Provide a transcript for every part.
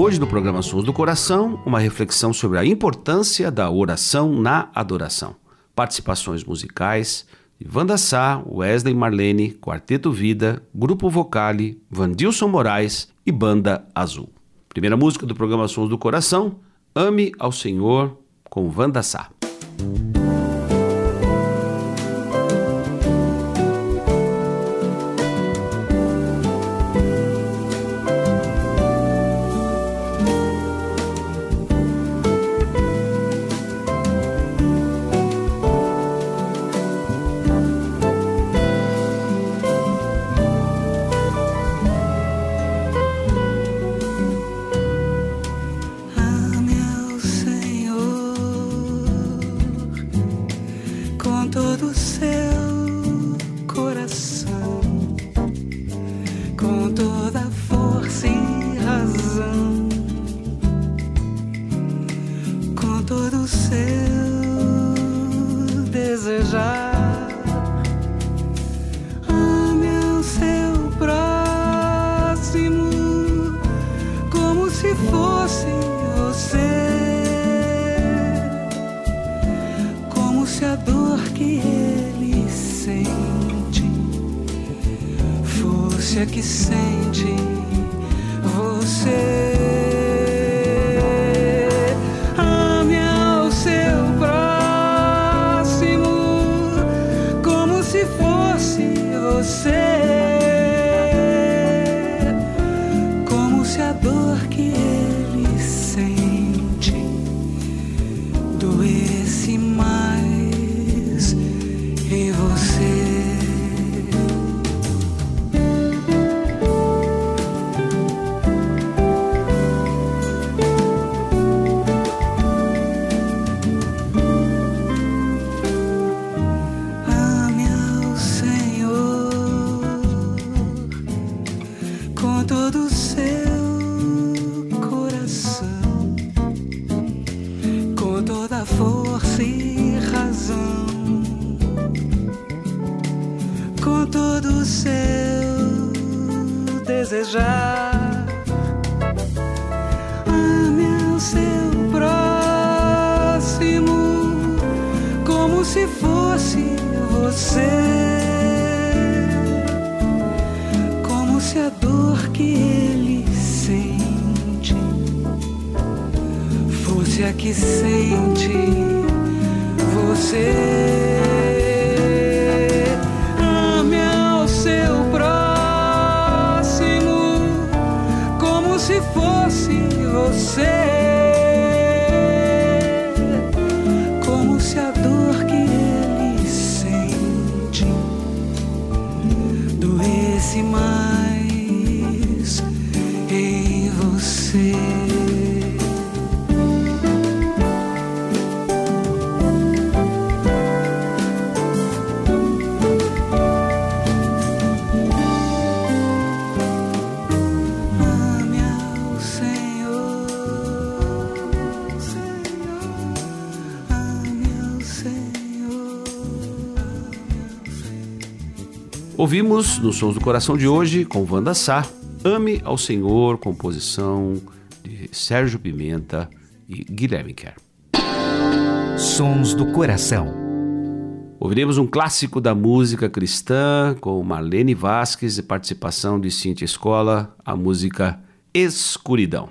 Hoje no programa Sons do Coração, uma reflexão sobre a importância da oração na adoração. Participações musicais de Wanda Sá, Wesley Marlene, Quarteto Vida, Grupo Vocale, Vandilson Moraes e Banda Azul. Primeira música do programa Sons do Coração, Ame ao Senhor com Wanda Sá. Com dor que se fosse você como se a dor que ele sente fosse a que sente você. Ouvimos nos Sons do Coração de hoje, com Wanda Sá, Ame ao Senhor, composição de Sérgio Pimenta e Guilherme Kerr. Sons do Coração. Ouviremos um clássico da música cristã com Marlene Vasques e participação de Cintia Escola, a música Escuridão.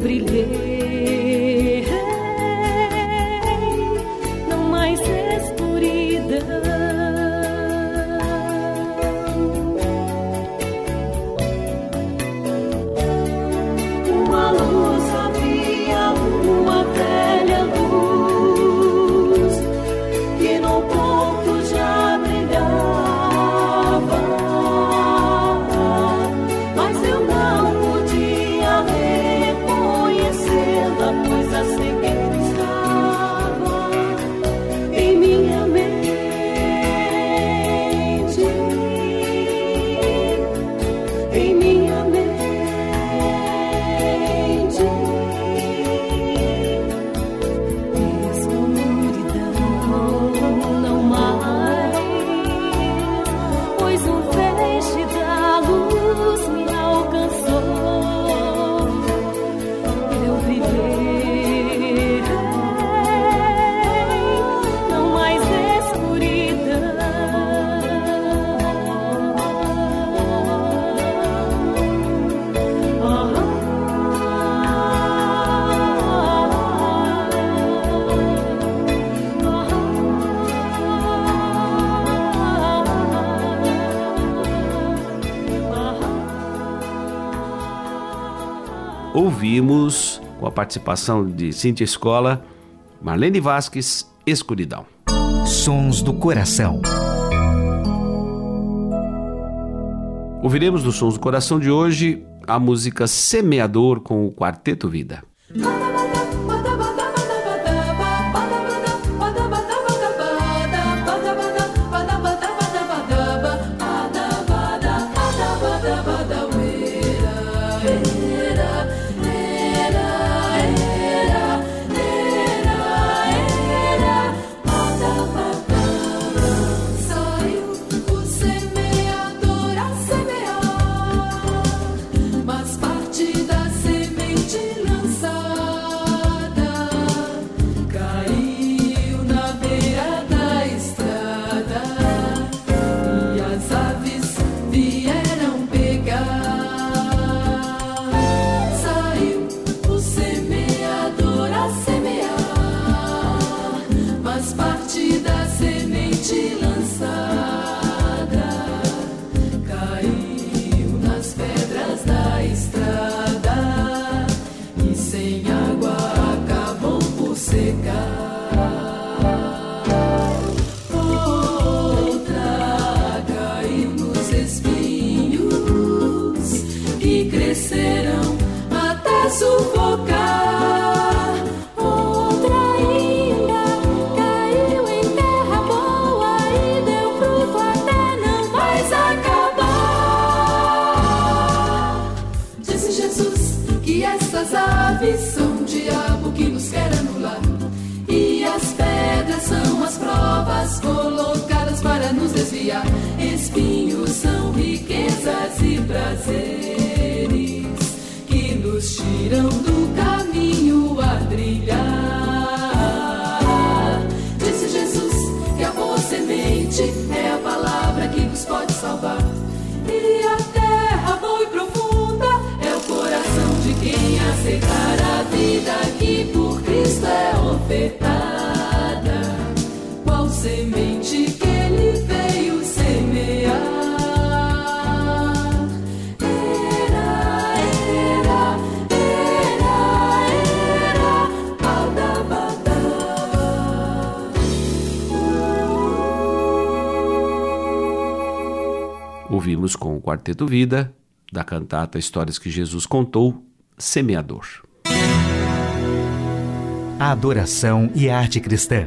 ouvimos, participação de Cintia Escola, Marlene Vasques, Escuridão. Sons do Coração. Ouviremos dos Sons do Coração de hoje a música Semeador com o Quarteto Vida. São o diabo que nos quer anular. E as pedras são as provas colocadas para nos desviar. Espinhos são riquezas e prazeres que nos tiram vida que por Cristo é ofertada. Qual semente que ele veio semear? Era, era, era, era, Aldabada. Ouvimos com o Quarteto Vida, da cantata Histórias que Jesus Contou, Semeador. Adoração e arte cristã.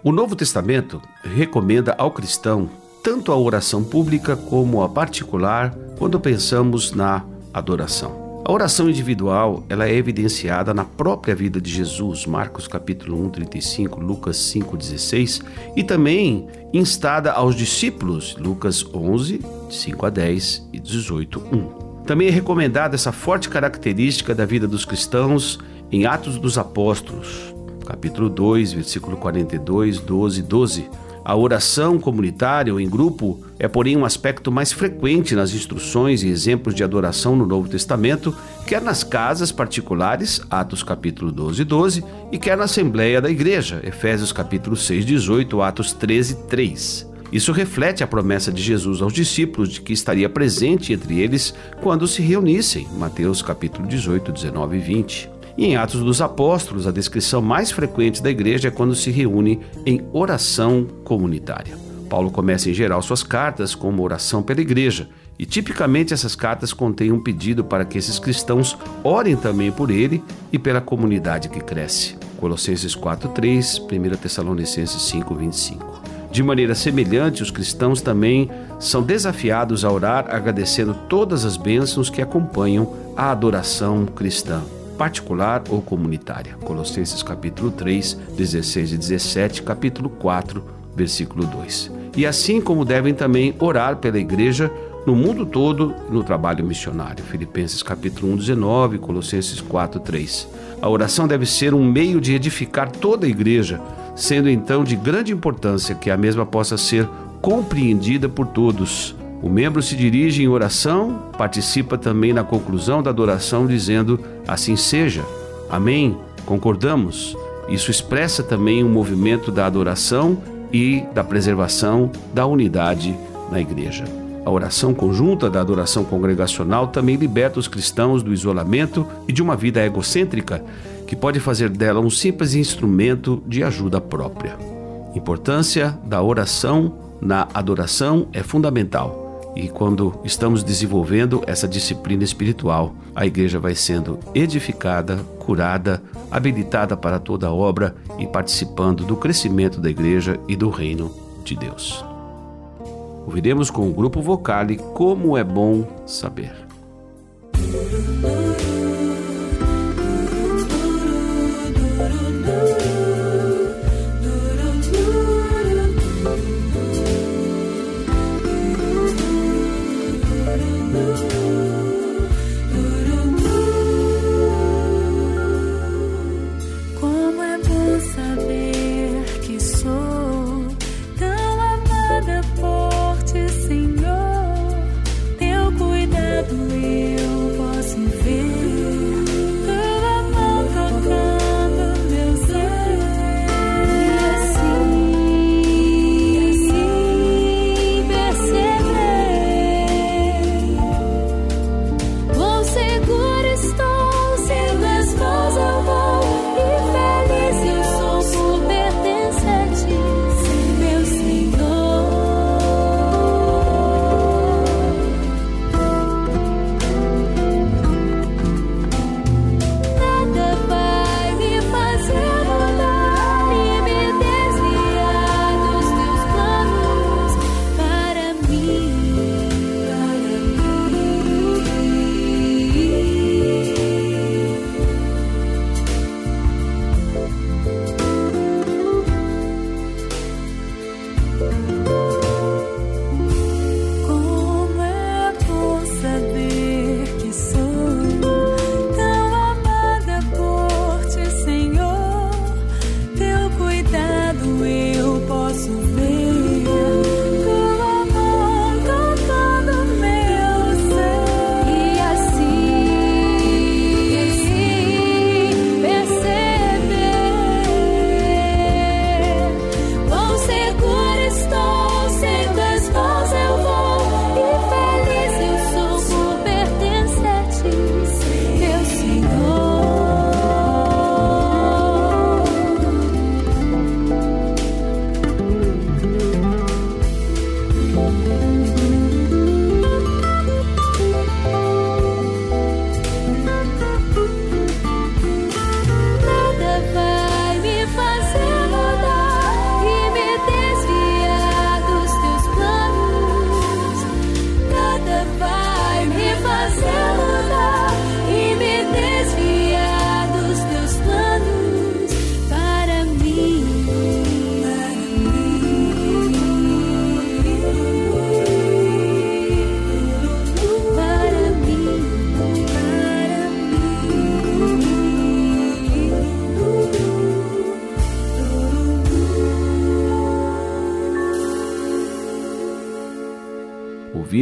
O Novo Testamento recomenda ao cristão tanto a oração pública como a particular quando pensamos na adoração. A oração individual, ela é evidenciada na própria vida de Jesus, Marcos capítulo 1, 35, Lucas 5, 16, e também instada aos discípulos, Lucas 11, 5 a 10 e 18, 1. Também é recomendada essa forte característica da vida dos cristãos em Atos dos Apóstolos, capítulo 2, versículo 42, 12 e 12. A oração comunitária ou em grupo é, porém, um aspecto mais frequente nas instruções e exemplos de adoração no Novo Testamento, quer nas casas particulares, Atos capítulo 12, 12, e quer na Assembleia da Igreja, Efésios capítulo 6, 18, Atos 13, 3. Isso reflete a promessa de Jesus aos discípulos de que estaria presente entre eles quando se reunissem, Mateus capítulo 18, 19 e 20. E em Atos dos Apóstolos, a descrição mais frequente da igreja é quando se reúne em oração comunitária. Paulo começa em geral suas cartas com uma oração pela igreja, e tipicamente essas cartas contêm um pedido para que esses cristãos orem também por ele e pela comunidade que cresce. Colossenses 4:3, 1 Tessalonicenses 5:25. De maneira semelhante, os cristãos também são desafiados a orar agradecendo todas as bênçãos que acompanham a adoração cristã particular ou comunitária. Colossenses capítulo 3, 16 e 17, capítulo 4, versículo 2. E assim como devem também orar pela igreja no mundo todo no trabalho missionário. Filipenses capítulo 1, 19, Colossenses 4, 3. A oração deve ser um meio de edificar toda a igreja, sendo então de grande importância que a mesma possa ser compreendida por todos. O membro se dirige em oração, participa também na conclusão da adoração, dizendo: Assim seja. Amém. Concordamos. Isso expressa também o um movimento da adoração e da preservação da unidade na igreja. A oração conjunta da adoração congregacional também liberta os cristãos do isolamento e de uma vida egocêntrica que pode fazer dela um simples instrumento de ajuda própria. Importância da oração na adoração é fundamental. E quando estamos desenvolvendo essa disciplina espiritual, a igreja vai sendo edificada, curada, habilitada para toda a obra e participando do crescimento da igreja e do reino de Deus. Ouviremos com o grupo Vocale Como é Bom Saber.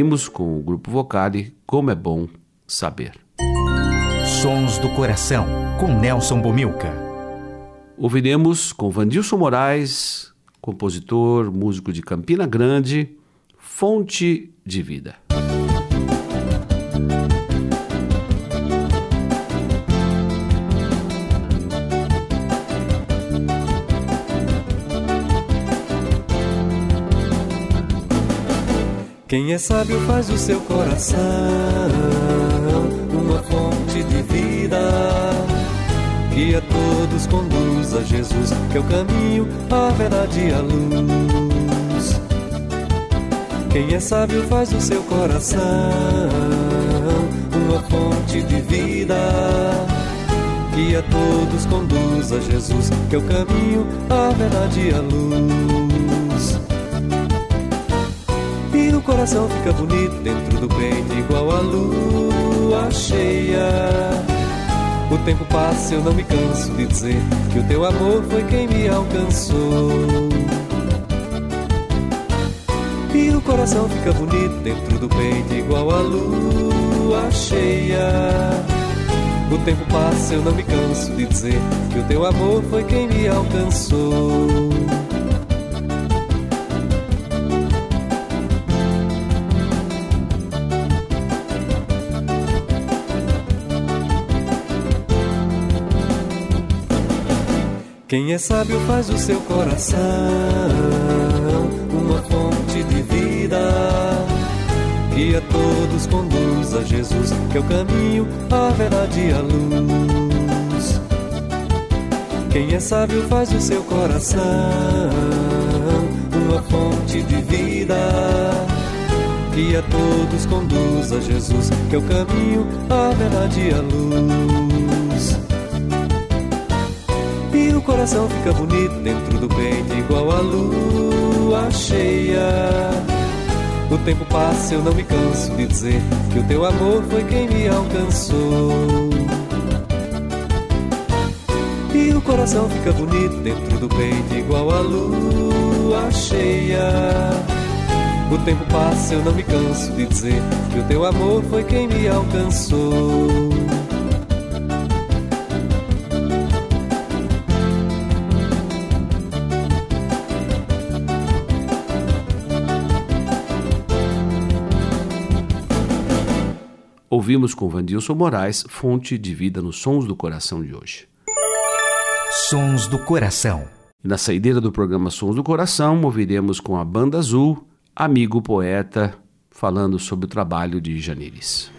Ouvimos com o grupo Vocale Como é Bom Saber. Sons do Coração, com Nelson Bomilca. Ouviremos com Vandilson Moraes, compositor, músico de Campina Grande, Fonte de Vida. Quem é sábio faz o seu coração uma fonte de vida. Que a todos conduz a Jesus, que é o caminho, a verdade e a luz. Quem é sábio faz o seu coração uma fonte de vida. Que a todos conduz a Jesus, que é o caminho, a verdade e a luz coração fica bonito dentro do peito, igual a lua cheia. O tempo passa, eu não me canso de dizer que o teu amor foi quem me alcançou. E o coração fica bonito dentro do peito, igual a lua cheia. O tempo passa, eu não me canso de dizer que o teu amor foi quem me alcançou. Quem é sábio faz o seu coração uma fonte de vida. Que a todos conduz a Jesus, que é o caminho, a verdade e a luz. Quem é sábio faz o seu coração uma fonte de vida. Que a todos conduz a Jesus, que é o caminho, a verdade e a luz coração fica bonito dentro do peito, igual a lua cheia. O tempo passa, eu não me canso de dizer que o teu amor foi quem me alcançou. E o coração fica bonito dentro do peito, igual a lua cheia. O tempo passa, eu não me canso de dizer que o teu amor foi quem me alcançou. Ouvimos com Vandilson Moraes, fonte de vida nos Sons do Coração de hoje. Sons do Coração. Na saideira do programa Sons do Coração, ouviremos com a Banda Azul, Amigo Poeta, falando sobre o trabalho de Janires.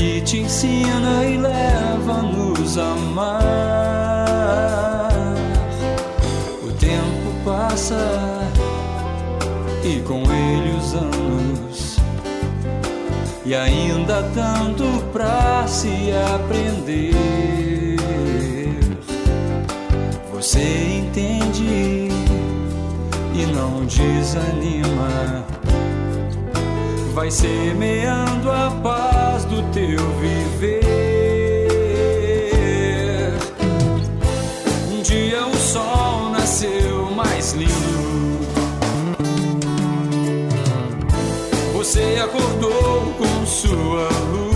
Que te ensina e leva-nos a amar. O tempo passa e com ele os anos, e ainda tanto pra se aprender. Você entende e não desanima vai semeando a paz teu viver. Um dia o sol nasceu mais lindo. Você acordou com sua luz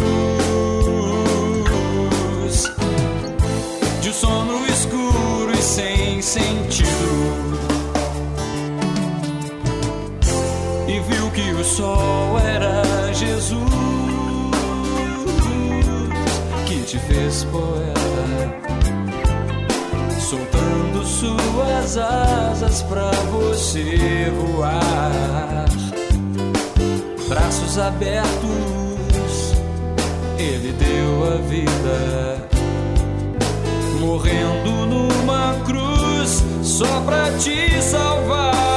de um sono escuro e sem sentido. e viu que o sol era Jesus te fez poeta, soltando suas asas pra você voar, braços abertos, ele deu a vida morrendo numa cruz só pra te salvar.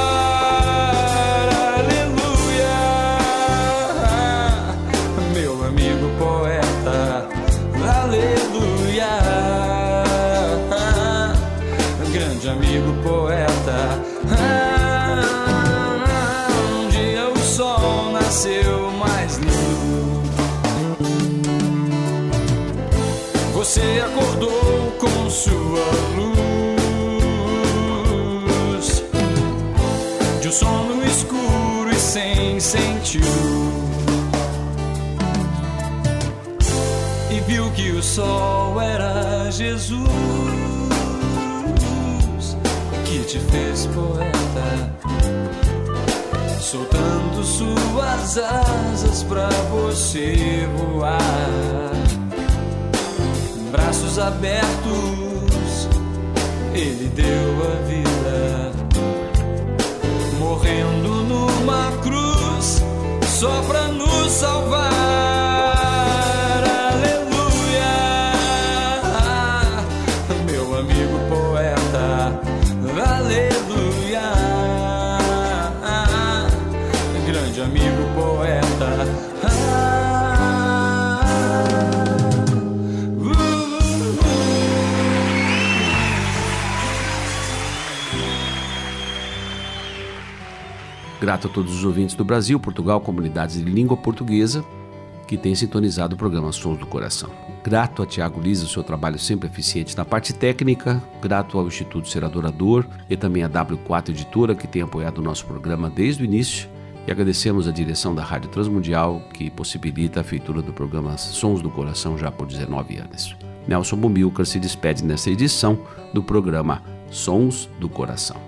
Poeta. Um dia o sol nasceu mais lindo. Você acordou com sua luz de um sono escuro e sem sentido. E viu que o sol era Jesus te fez poeta, soltando suas asas pra você voar braços abertos, ele deu a vida, morrendo numa cruz só pra nos salvar. Grato a todos os ouvintes do Brasil, Portugal, comunidades de língua portuguesa que têm sintonizado o programa Sons do Coração. Grato a Tiago Lisa, o seu trabalho sempre eficiente na parte técnica. Grato ao Instituto Ser Adorador e também à W4 Editora, que tem apoiado o nosso programa desde o início. E agradecemos a direção da Rádio Transmundial, que possibilita a feitura do programa Sons do Coração já por 19 anos. Nelson Bumilcar se despede nessa edição do programa Sons do Coração.